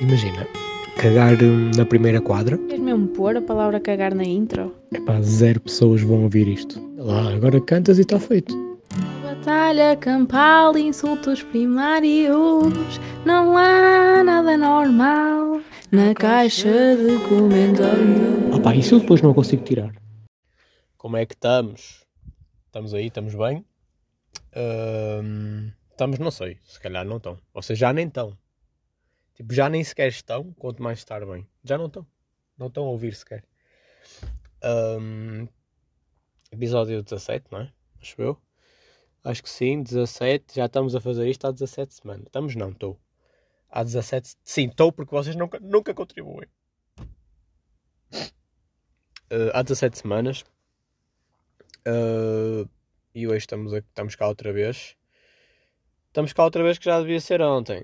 imagina, cagar hum, na primeira quadra. Queres mesmo pôr a palavra cagar na intro? Epá, zero pessoas vão ouvir isto. Lá, agora cantas e está feito. Batalha campal, insultos primários. Não há nada normal na caixa de comentários. Ah pá, isso eu depois não consigo tirar. Como é que estamos? Estamos aí, estamos bem? Ahm, estamos, não sei, se calhar não estão. Vocês já nem estão. Tipo, já nem sequer estão, quanto mais estar bem. Já não estão. Não estão a ouvir sequer. Ahm, episódio 17, não é? Acho eu. Acho que sim, 17. Já estamos a fazer isto há 17 semanas. Estamos não, estou. Há 17. Sim, estou porque vocês nunca, nunca contribuem. Ah, há 17 semanas. Ah, e hoje estamos, estamos cá outra vez. Estamos cá outra vez que já devia ser ontem.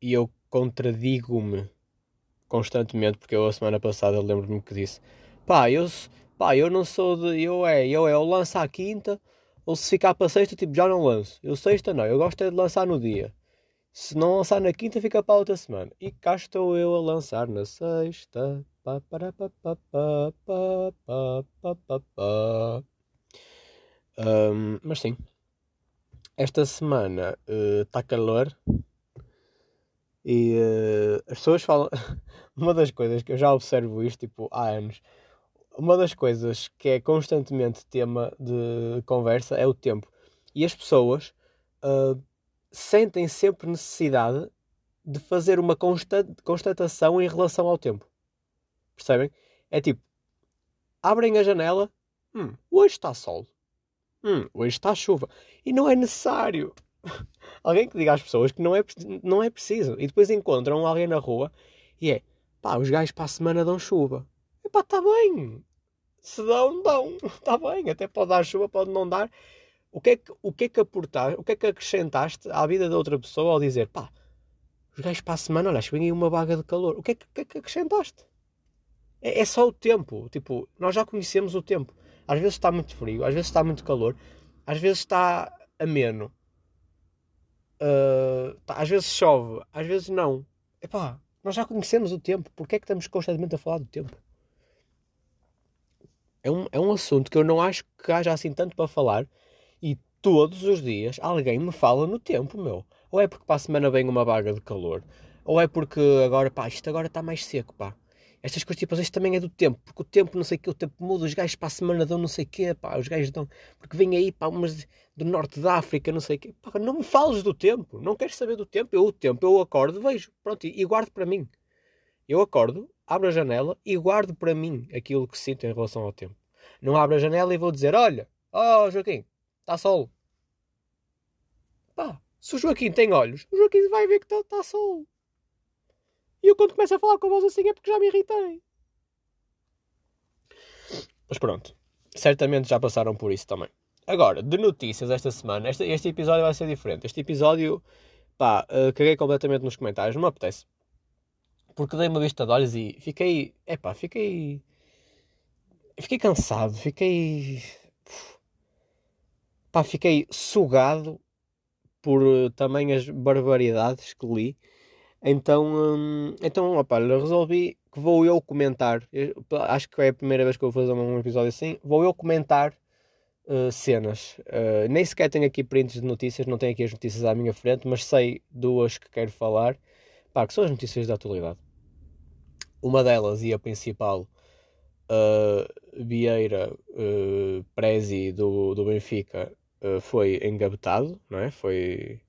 E eu contradigo-me constantemente, porque eu a semana passada lembro-me que disse: pá, eu, pá, eu não sou de. Eu é, eu é, eu lanço à quinta, ou se ficar para sexta, tipo, já não lanço. Eu sexta não, eu gosto é de lançar no dia. Se não lançar na quinta, fica para a outra semana. E cá estou eu a lançar na sexta. Pá, para, pá, pá, pá, pá, pá, pá, pá, pá. Ahm, mas sim, esta semana está calor e eh, as pessoas falam. Uma das coisas que eu já observo isto tipo, há anos, uma das coisas que é constantemente tema de conversa é o tempo. E as pessoas ah, sentem sempre necessidade de fazer uma consta- constatação em relação ao tempo. Percebem? É tipo, abrem a janela, hum, hoje está sol. Hum, hoje está chuva. E não é necessário. Alguém que diga às pessoas que não é, não é preciso. E depois encontram alguém na rua e é, pá, os gajos para a semana dão chuva. E pá, está bem. Se dão, dão. Está bem. Até pode dar chuva, pode não dar. O que é que, o que, é que aportaste, o que é que acrescentaste à vida de outra pessoa ao dizer, pá, os gajos para a semana, olha, vem aí uma vaga de calor. O que é que, que, é que acrescentaste? É, é só o tempo. Tipo, nós já conhecemos o tempo. Às vezes está muito frio, às vezes está muito calor, às vezes está ameno. Ah, às vezes chove, às vezes não. Epá, nós já conhecemos o tempo. Porquê é que estamos constantemente a falar do tempo? É um, é um assunto que eu não acho que haja assim tanto para falar e todos os dias alguém me fala no tempo, meu. Ou é porque para a semana vem uma vaga de calor, ou é porque agora, pá, isto agora está mais seco, pá. Estas isto também é do tempo, porque o tempo, não sei o que, o tempo muda, os gajos para a semana dão não sei o quê, pá, os gajos dão, porque vem aí, pá, umas do norte da África, não sei o quê, pá, não me fales do tempo, não queres saber do tempo, eu o tempo, eu acordo, vejo, pronto, e, e guardo para mim. Eu acordo, abro a janela e guardo para mim aquilo que sinto em relação ao tempo. Não abro a janela e vou dizer, olha, oh Joaquim, está sol. Pá, se o Joaquim tem olhos, o Joaquim vai ver que está tá sol. E eu quando começo a falar com a voz assim é porque já me irritei. Mas pronto, certamente já passaram por isso também. Agora, de notícias esta semana, este, este episódio vai ser diferente. Este episódio, pá, uh, caguei completamente nos comentários, não me apetece. Porque dei uma vista de olhos e fiquei, epá, fiquei... Fiquei cansado, fiquei... Pá, fiquei sugado por uh, também as barbaridades que li. Então, hum, então opa, resolvi que vou eu comentar. Eu- acho que é a primeira vez que eu vou fazer um episódio assim. Vou eu comentar uh, cenas. Uh, nem sequer tenho aqui prints de notícias, não tenho aqui as notícias à minha frente, mas sei duas que quero falar. Pá, que são as notícias da atualidade. Uma delas e a principal, uh, Vieira uh, Prezi do, do Benfica uh, foi engavetado, não é? Foi,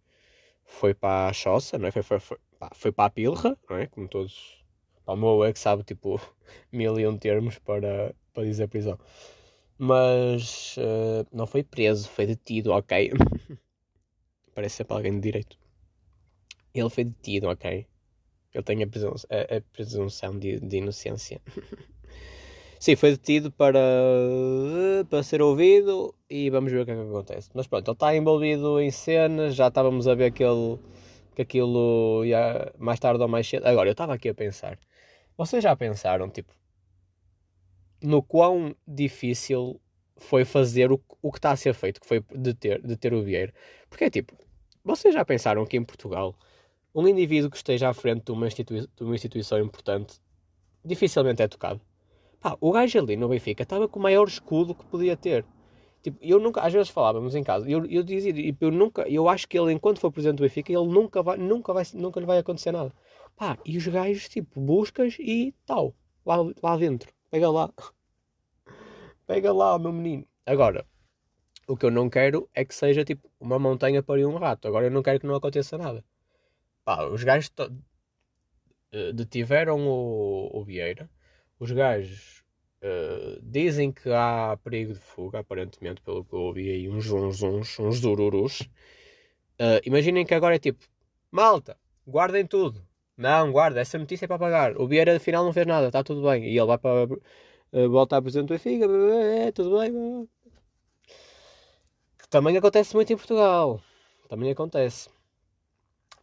foi para a choça, não é? Foi, foi, foi, pá, foi para a pilra, não é? Como todos. Pá, o meu é que sabe tipo mil e um termos para, para dizer prisão. Mas uh, não foi preso, foi detido, ok. Parece sempre alguém de direito. Ele foi detido, ok. Ele tem a, presunção, a, a presunção de, de inocência. Sim, foi detido para, para ser ouvido e vamos ver o que é que acontece. Mas pronto, ele está envolvido em cenas, já estávamos a ver que, ele, que aquilo ia mais tarde ou mais cedo. Agora, eu estava aqui a pensar. Vocês já pensaram, tipo, no quão difícil foi fazer o, o que está a ser feito, que foi de ter, de ter o Vieira? Porque é tipo, vocês já pensaram que em Portugal um indivíduo que esteja à frente de uma, institui de uma instituição importante dificilmente é tocado. Pá, o gajo ali no Benfica estava com o maior escudo que podia ter. Tipo, eu nunca, às vezes falávamos em casa, eu, eu dizia, tipo, eu nunca, eu acho que ele, enquanto for presidente do Benfica, ele nunca vai, nunca vai, nunca lhe vai acontecer nada. Pá, e os gajos, tipo, buscas e tal, lá, lá dentro, pega lá, pega lá, meu menino. Agora, o que eu não quero é que seja, tipo, uma montanha para um rato. Agora, eu não quero que não aconteça nada. Pá, os gajos uh, detiveram o, o Vieira, os gajos Uh, dizem que há perigo de fuga, aparentemente, pelo que eu ouvi aí, uns uns, uns, uns dururus. Uh, imaginem que agora é tipo, malta, guardem tudo. Não, guarda, essa notícia é para pagar. O Vieira afinal não fez nada, está tudo bem. E ele vai para uh, a presidente do Benfica, é, tudo bem. Que também acontece muito em Portugal. Também acontece.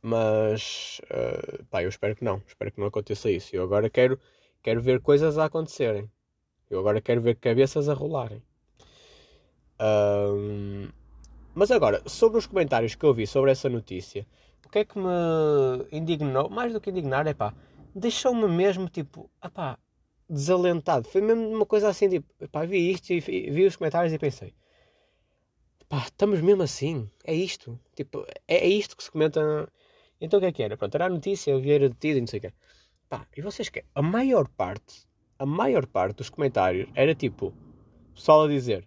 Mas, uh, pá, eu espero que não. Espero que não aconteça isso. Eu agora quero, quero ver coisas a acontecerem. Eu agora quero ver cabeças a rolarem. Um, mas agora, sobre os comentários que eu vi sobre essa notícia, o que é que me indignou? Mais do que indignar, é pá, deixou-me mesmo tipo, pá, desalentado. Foi mesmo uma coisa assim, tipo, pá, vi isto e vi os comentários e pensei, pá, estamos mesmo assim, é isto, tipo, é, é isto que se comenta. Então o que é que era? Pronto, era a notícia, eu vi detido e não sei o quê. Pá, e vocês que A maior parte a maior parte dos comentários era tipo, pessoal a dizer: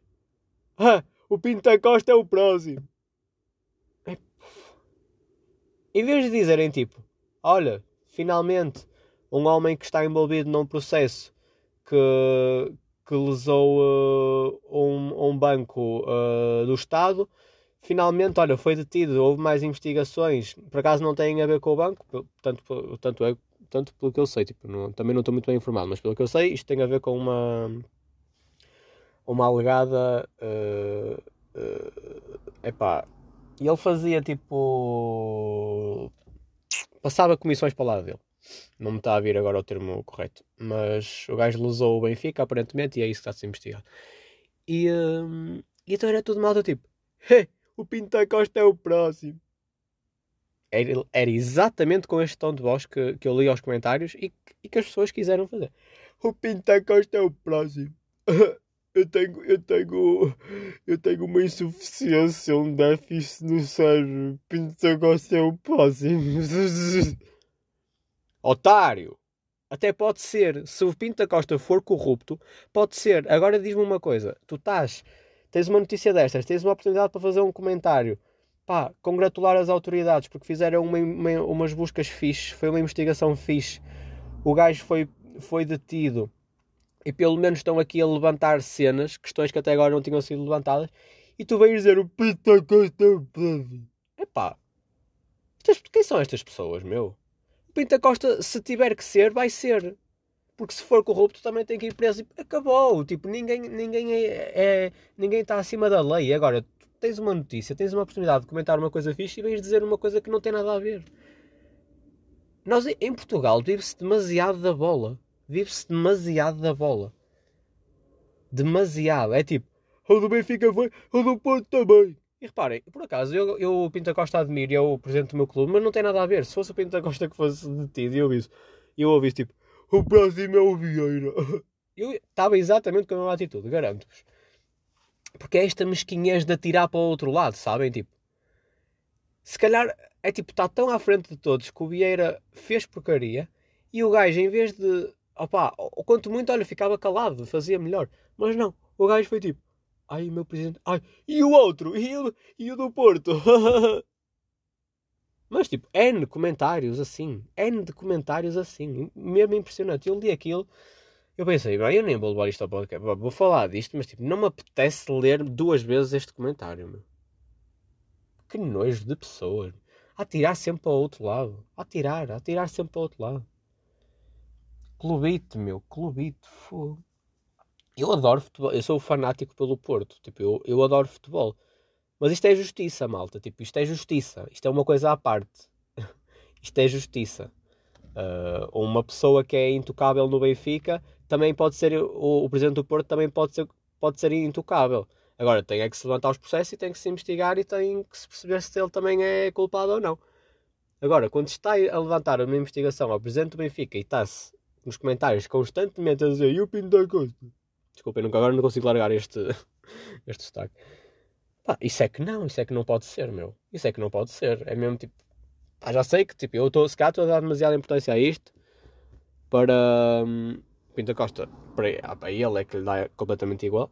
Ah, o Pinto da Costa é o próximo. É... Em vez de dizerem tipo, olha, finalmente um homem que está envolvido num processo que, que lesou uh, um, um banco uh, do Estado, finalmente, olha, foi detido, houve mais investigações, por acaso não têm a ver com o banco, tanto, tanto é tanto pelo que eu sei, tipo, não, também não estou muito bem informado, mas pelo que eu sei, isto tem a ver com uma uma alegada uh, uh, epá, e ele fazia tipo passava comissões para o lado dele. Não me está a vir agora o termo correto mas o gajo usou o Benfica aparentemente e é isso que está a ser investigado. E, uh, e então era tudo malta tipo hey, o Pinto da Costa é o próximo era, era exatamente com este tom de voz que, que eu li aos comentários e, e que as pessoas quiseram fazer. O Pinta Costa é o próximo. Eu tenho, eu tenho, eu tenho uma insuficiência, um déficit no cérebro. Pinta Costa é o próximo. Otário! Até pode ser, se o Pinto da Costa for corrupto, pode ser. Agora diz-me uma coisa: tu estás, tens uma notícia destas, tens uma oportunidade para fazer um comentário pá, congratular as autoridades porque fizeram uma, uma, umas buscas fixe, foi uma investigação fixe. O gajo foi, foi detido e pelo menos estão aqui a levantar cenas, questões que até agora não tinham sido levantadas. E tu vens dizer o Epá, estas, quem são estas pessoas, meu? Pinta Costa, se tiver que ser, vai ser. Porque se for corrupto também tem que ir preso. Acabou. Tipo, ninguém, ninguém é, é ninguém está acima da lei. Agora, tens uma notícia, tens uma oportunidade de comentar uma coisa fixe e vens dizer uma coisa que não tem nada a ver. Nós, em Portugal, vive-se demasiado da bola. Vive-se demasiado da bola. Demasiado. É tipo, o do Benfica foi, o do Porto também. E reparem, por acaso, eu, eu o Pinto Costa admiro e é o presidente do meu clube, mas não tem nada a ver. Se fosse o Pinto Costa que fosse detido e eu ouvi eu ouvi tipo, o próximo é o Vieira. Eu estava exatamente com a mesma atitude, garanto-vos. Porque é esta mesquinhez de atirar para o outro lado, sabem? Tipo, se calhar é tipo, está tão à frente de todos que o Vieira fez porcaria e o gajo, em vez de, opá, ou quanto muito, olha, ficava calado, fazia melhor. Mas não, o gajo foi tipo, ai, meu presidente, ai, e o outro, e o, e o do Porto. Mas tipo, N comentários assim, N de comentários assim, mesmo impressionante. Eu li aquilo eu pensei, bem, eu nem vou levar isto ao podcast. Vou falar disto, mas tipo, não me apetece ler duas vezes este comentário, meu. Que nojo de pessoas. A tirar sempre para o outro lado. A tirar, a tirar sempre para o outro lado. Clubite, meu, clubite, fogo. Eu adoro futebol, eu sou fanático pelo Porto, tipo, eu, eu adoro futebol. Mas isto é justiça, malta, tipo, isto é justiça, isto é uma coisa à parte. isto é justiça. Uh, uma pessoa que é intocável no Benfica também pode ser, o, o presidente do Porto também pode ser, pode ser intocável. Agora, tem é que se levantar os processos e tem que se investigar e tem que se perceber se ele também é culpado ou não. Agora, quando está a levantar uma investigação ao presidente do Benfica e está-se nos comentários constantemente a dizer e o Pinto da Costa? Desculpem, nunca agora não consigo largar este, este destaque. Pá, isso é que não, isso é que não pode ser, meu. Isso é que não pode ser. É mesmo tipo. Pá, já sei que tipo, eu estou, se estou a dar demasiada importância a isto para. Hum, Pinto da Costa, para, ele é que lhe dá completamente igual.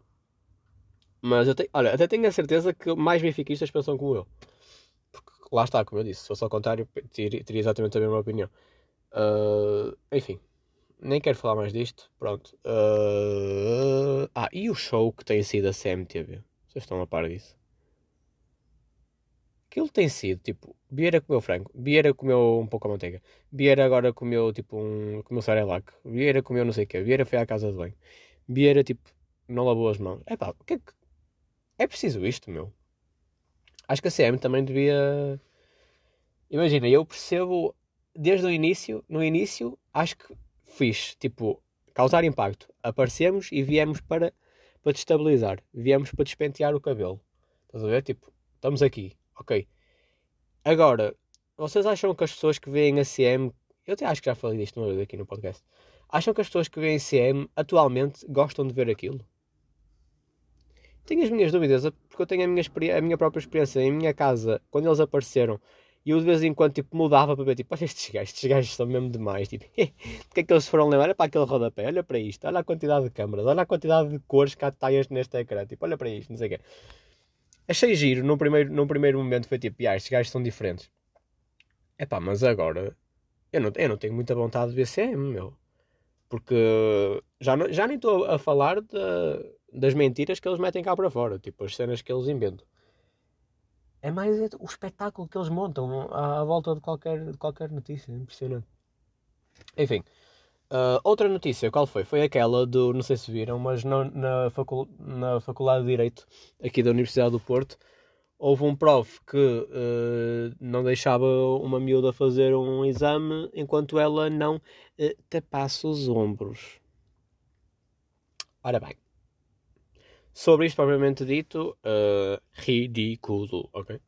Mas eu tenho, olha, até tenho a certeza que mais benfiquistas pensam como eu. Porque lá está, como eu disse, se fosse ao contrário, teria, teria exatamente a mesma opinião. Uh, enfim, nem quero falar mais disto. Pronto. Uh... Ah, e o show que tem sido a CMTV? Vocês estão a par disso? Aquilo tem sido, tipo, Vieira comeu frango, Vieira comeu um pouco a manteiga, Vieira agora comeu, tipo, um... comeu sarelac, Vieira comeu não sei o quê, Vieira foi à casa de banho, Vieira, tipo, não lavou as mãos. É pá, que é que... É preciso isto, meu? Acho que a CM também devia... Imagina, eu percebo desde o início, no início, acho que fiz, tipo, causar impacto. Aparecemos e viemos para, para destabilizar. Viemos para despentear o cabelo. Estás a ver? Tipo, estamos aqui. Ok. Agora, vocês acham que as pessoas que veem a CM. Eu até acho que já falei disto uma vez aqui no podcast. Acham que as pessoas que veem CM atualmente gostam de ver aquilo? Tenho as minhas dúvidas, porque eu tenho a minha, a minha própria experiência em minha casa, quando eles apareceram e eu de vez em quando tipo, mudava para ver, tipo, olha estes gajos, estes gajos são mesmo demais. Tipo, de que é que eles foram lembrar? Olha para aquele rodapé, olha para isto, olha a quantidade de câmaras, olha a quantidade de cores que há detalhes neste ecrã, tipo, olha para isto, não sei o quê. Achei giro, num primeiro, num primeiro momento foi tipo, ah, estes gajos são diferentes. É pá, mas agora eu não, eu não tenho muita vontade de ver CM, meu. Porque já, já nem estou a falar de, das mentiras que eles metem cá para fora, tipo as cenas que eles inventam é mais o espetáculo que eles montam à, à volta de qualquer, de qualquer notícia. Impressionante. Enfim, uh, outra notícia, qual foi? Foi aquela do, não sei se viram, mas na, na, facul, na Faculdade de Direito aqui da Universidade do Porto houve um prof que uh, não deixava uma miúda fazer um exame enquanto ela não uh, tapasse os ombros. Ora bem, Sobre isto propriamente dito, uh, ridículo, ok?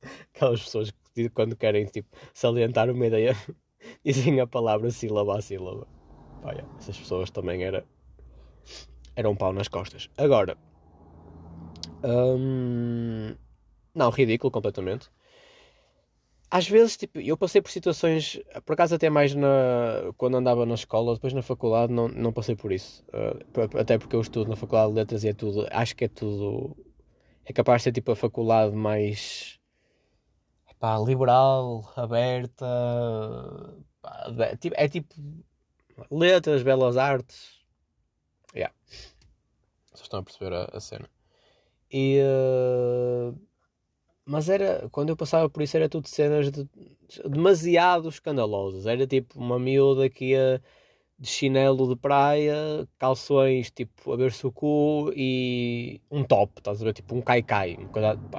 Aquelas pessoas que quando querem tipo, salientar uma ideia dizem a palavra sílaba a sílaba. Essas pessoas também era, eram um pau nas costas. Agora, hum, não, ridículo completamente às vezes, tipo, eu passei por situações, por acaso até mais na, quando andava na escola, depois na faculdade não, não passei por isso. Uh, até porque eu estudo na faculdade de letras e é tudo, acho que é tudo, é capaz de ser tipo a faculdade mais, pá, liberal, aberta, pá, é tipo letras, belas artes. Yeah. Vocês estão a perceber a, a cena. E... Uh, mas era, quando eu passava por isso, era tudo cenas de, demasiado escandalosas. Era tipo uma miúda que ia de chinelo de praia, calções tipo a ver-se o cu e um top, estás a ver? Tipo um cai-cai.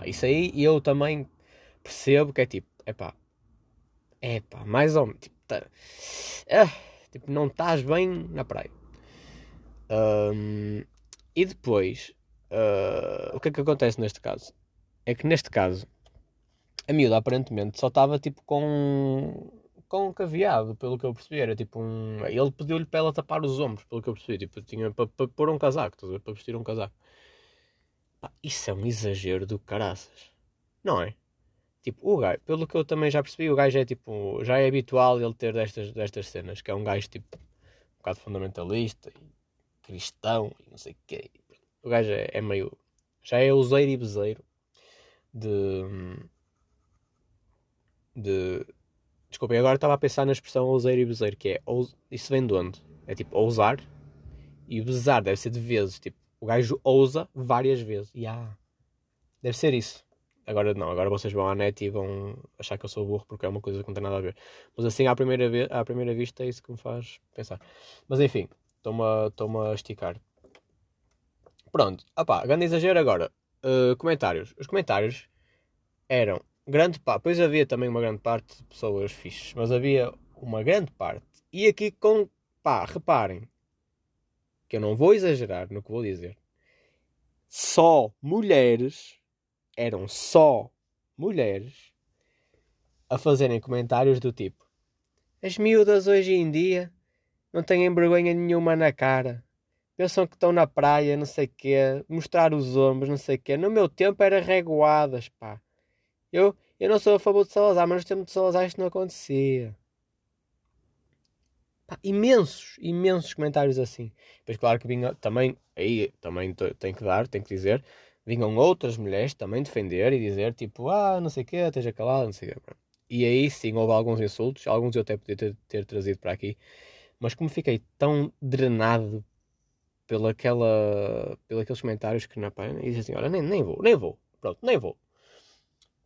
Isso aí eu também percebo que é tipo, é pá, é pá, mais ou menos, tipo, tá, ah, tipo não estás bem na praia. Um, e depois, uh, o que é que acontece neste caso? é que neste caso a miúda aparentemente só estava tipo com com um caveado, pelo que eu percebi, era tipo um. Ele pediu-lhe para ela tapar os ombros, pelo que eu percebi, tipo, tinha para, para pôr um casaco, para vestir um casaco. Pá, isso é um exagero do caraças, não é? Tipo, o gajo, pelo que eu também já percebi, o gajo é tipo, já é habitual ele ter destas, destas cenas, que é um gajo tipo, um bocado fundamentalista e cristão e não sei o quê. O gajo é, é meio, já é useiro e bezeiro de. de Desculpem, agora estava a pensar na expressão ouseiro e bezeiro, que é. Isso vem de onde? É tipo ousar e besar deve ser de vezes. Tipo, o gajo ousa várias vezes. E ah, deve ser isso. Agora não, agora vocês vão à net e vão achar que eu sou burro porque é uma coisa que não tem nada a ver. Mas assim, à primeira, vez, à primeira vista, é isso que me faz pensar. Mas enfim, estou-me a, esticar. Pronto, opá, grande exagero agora. Uh, comentários. Os comentários eram grande parte, pois havia também uma grande parte de pessoas fixes, mas havia uma grande parte. E aqui com, pá, reparem, que eu não vou exagerar no que vou dizer. Só mulheres, eram só mulheres a fazerem comentários do tipo: As miúdas hoje em dia não têm vergonha nenhuma na cara. Pensam que estão na praia, não sei quê, mostrar os ombros, não sei quê. No meu tempo era reguadas, pá. Eu, eu não sou a favor de Salazar, mas no tempo de Salazar isto não acontecia. Pá, imensos, imensos comentários assim. Depois, claro que vinha também, aí também tenho que dar, tenho que dizer, vinham outras mulheres também defender e dizer tipo, ah, não sei o quê, esteja calado, não sei o quê. E aí sim houve alguns insultos, alguns eu até podia ter, ter trazido para aqui, mas como fiquei tão drenado pela aquela, pelos aqueles comentários que na página, e disse assim, olha, nem, nem vou, nem vou, pronto, nem vou.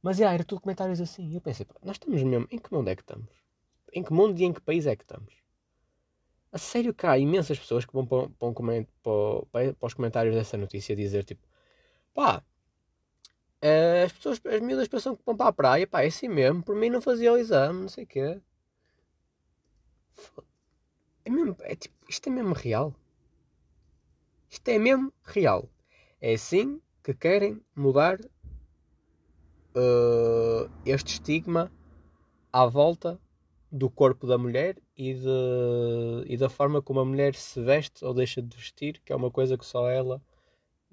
Mas yeah, era tudo comentários assim. E eu pensei, nós estamos mesmo, em que mundo é que estamos? Em que mundo e em que país é que estamos? A sério que há imensas pessoas que vão para, para, para, para os comentários dessa notícia dizer tipo, pá, eh, as pessoas, as miúdas pensam que vão para a praia, pá, é assim mesmo, por mim não fazia o exame, não sei o quê. É mesmo, é tipo, isto é mesmo real. Isto é mesmo real. É assim que querem mudar uh, este estigma à volta do corpo da mulher e, de, e da forma como a mulher se veste ou deixa de vestir, que é uma coisa que só ela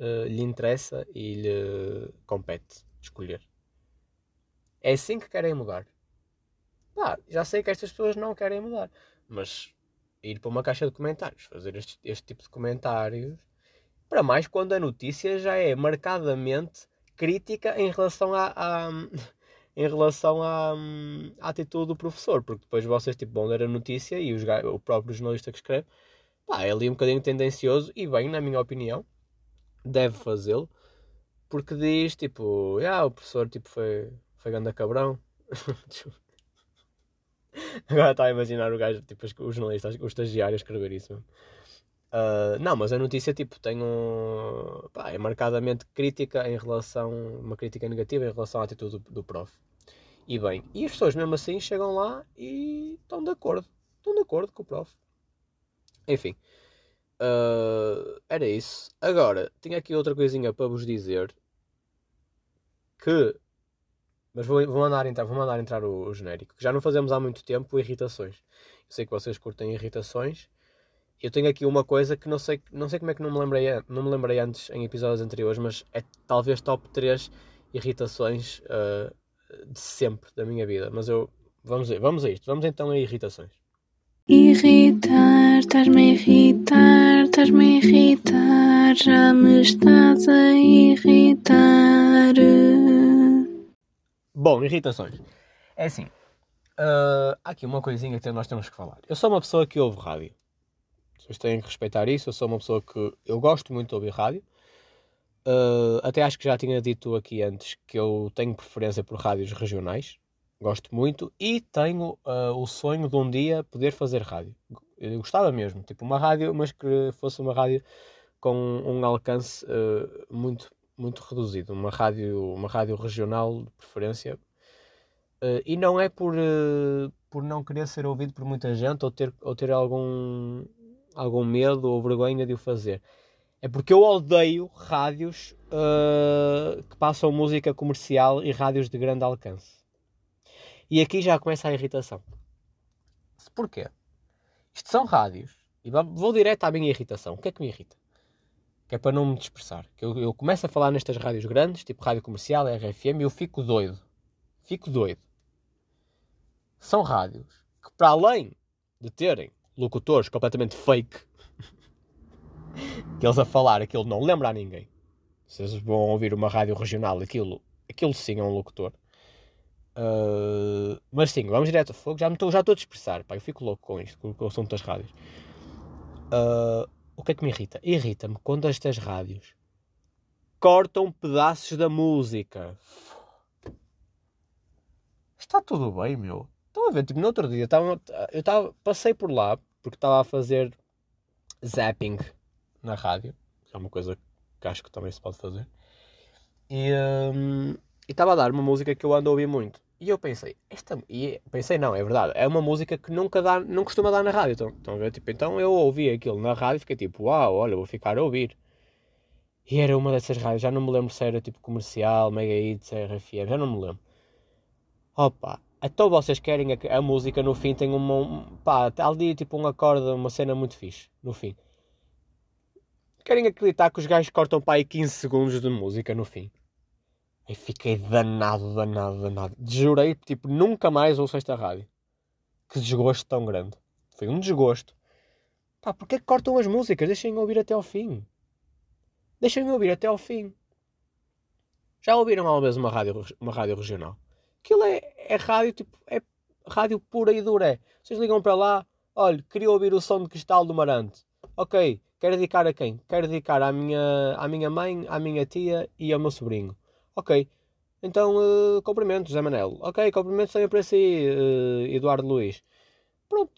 uh, lhe interessa e lhe compete escolher. É assim que querem mudar. Pá, já sei que estas pessoas não querem mudar, mas ir para uma caixa de comentários, fazer este, este tipo de comentários, para mais quando a notícia já é marcadamente crítica em relação à, à em relação à, à, atitude do professor, porque depois vocês tipo, vão ler a notícia e os, o próprio jornalista que escreve pá, é ali um bocadinho tendencioso e bem, na minha opinião, deve fazê-lo, porque diz tipo, ah, o professor tipo, foi, foi ganda cabrão. Agora está a imaginar o gajo, tipo, os jornalistas, o estagiário a escrever isso. Uh, não, mas a notícia tipo, tem um, pá, é marcadamente crítica em relação, uma crítica negativa em relação à atitude do, do prof. E bem, e as pessoas mesmo assim chegam lá e estão de acordo, estão de acordo com o prof. Enfim, Uh, era isso. Agora, tinha aqui outra coisinha para vos dizer. Que. Mas vou, vou, mandar, entrar, vou mandar entrar o, o genérico. Que já não fazemos há muito tempo irritações. Eu sei que vocês curtem irritações. Eu tenho aqui uma coisa que não sei, não sei como é que não me, lembrei, não me lembrei antes em episódios anteriores, mas é talvez top 3 irritações uh, de sempre da minha vida. Mas eu. Vamos vamos a isto. Vamos então a irritações. Irritar, estás-me a irritar, estás-me a irritar, já me estás a irritar. Bom, irritações. É assim, uh, há aqui uma coisinha que nós temos que falar. Eu sou uma pessoa que ouve rádio. Vocês têm que respeitar isso. Eu sou uma pessoa que eu gosto muito de ouvir rádio. Uh, até acho que já tinha dito aqui antes que eu tenho preferência por rádios regionais gosto muito e tenho uh, o sonho de um dia poder fazer rádio. Eu gostava mesmo, tipo uma rádio, mas que fosse uma rádio com um alcance uh, muito, muito reduzido, uma rádio, uma rádio regional de preferência. Uh, e não é por, por não querer ser ouvido por muita gente ou ter, ou ter algum, algum medo ou vergonha de o fazer. É porque eu odeio rádios que passam música comercial e rádios de grande alcance. E aqui já começa a irritação. Porquê? Isto são rádios. E vou direto à minha irritação. O que é que me irrita? Que é para não me dispersar. Que eu, eu começo a falar nestas rádios grandes, tipo rádio comercial, RFM, e eu fico doido. Fico doido. São rádios que, para além de terem locutores completamente fake, que eles a falar aquilo não lembra a ninguém. Vocês vão ouvir uma rádio regional, aquilo, aquilo sim é um locutor. Uh, mas sim, vamos direto ao fogo. Já estou já a dispersar, pá, eu fico louco com isto, com, com o assunto das rádios. Uh, o que é que me irrita? Irrita-me quando estas rádios cortam pedaços da música. Está tudo bem, meu. Estão a ver, tipo, no outro dia tava, eu tava, passei por lá porque estava a fazer zapping na rádio, que é uma coisa que acho que também se pode fazer. E, um, e estava a dar uma música que eu ando a ouvir muito. E eu pensei, esta. E pensei, não, é verdade, é uma música que nunca dá, não costuma dar na rádio. Então, ver? Tipo, então eu ouvi aquilo na rádio e fiquei tipo, uau, olha, vou ficar a ouvir. E era uma dessas rádios, já não me lembro se era tipo comercial, Mega Hits, RFM, já não me lembro. Opa, Então vocês querem a, a música no fim tem uma. Um, pá, tá ali tipo um acorde, uma cena muito fixe. No fim. Querem acreditar que os gajos cortam para aí 15 segundos de música no fim. Aí fiquei danado, danado, danado. Jurei, tipo, nunca mais ouço esta rádio. Que desgosto tão grande. Foi um desgosto. Pá, porquê que cortam as músicas? Deixem-me ouvir até ao fim. Deixem-me ouvir até ao fim. Já ouviram alguma vez uma rádio, uma rádio regional? Aquilo é, é rádio, tipo, é rádio pura e dura. Vocês ligam para lá, olha, queria ouvir o som de cristal do Marante. Ok, quero dedicar a quem? Quero dedicar à minha, à minha mãe, à minha tia e ao meu sobrinho. Ok, então uh, cumprimento, José Manel. Ok, cumprimento também para si, uh, Eduardo Luiz. Pronto,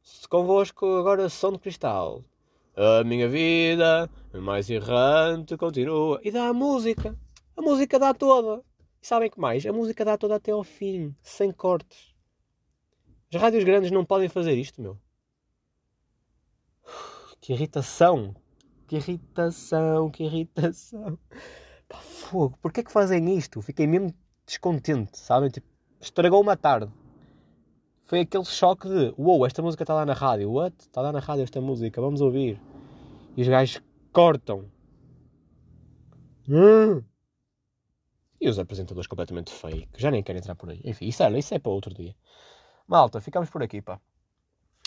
se convosco agora som de cristal. A minha vida mais errante continua. E dá a música. A música dá toda. E sabem que mais? A música dá toda até ao fim, sem cortes. As rádios grandes não podem fazer isto, meu. Que irritação! Que irritação, que irritação. Pá, fogo, porquê é que fazem isto? Fiquei mesmo descontente, sabem? Tipo, estragou uma tarde. Foi aquele choque de, uou, wow, esta música está lá na rádio. What? Está lá na rádio esta música, vamos ouvir. E os gajos cortam. E os apresentadores completamente fake. Já nem querem entrar por aí. Enfim, isso, é, isso é para outro dia. Malta, ficamos por aqui, pá.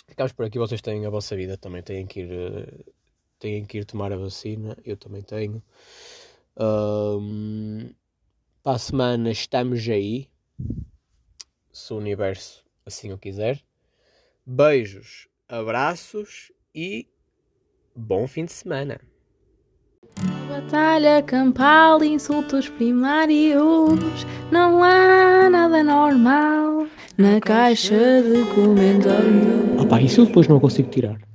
Ficamos por aqui. Vocês têm a vossa vida também. Têm que ir, uh, têm que ir tomar a vacina. Eu também tenho. Um, para a semana estamos aí. Se o universo assim o quiser. Beijos, abraços e bom fim de semana. Batalha campal, insultos primários, não há nada normal na caixa de comentários. Ah pá, isso eu depois não consigo tirar.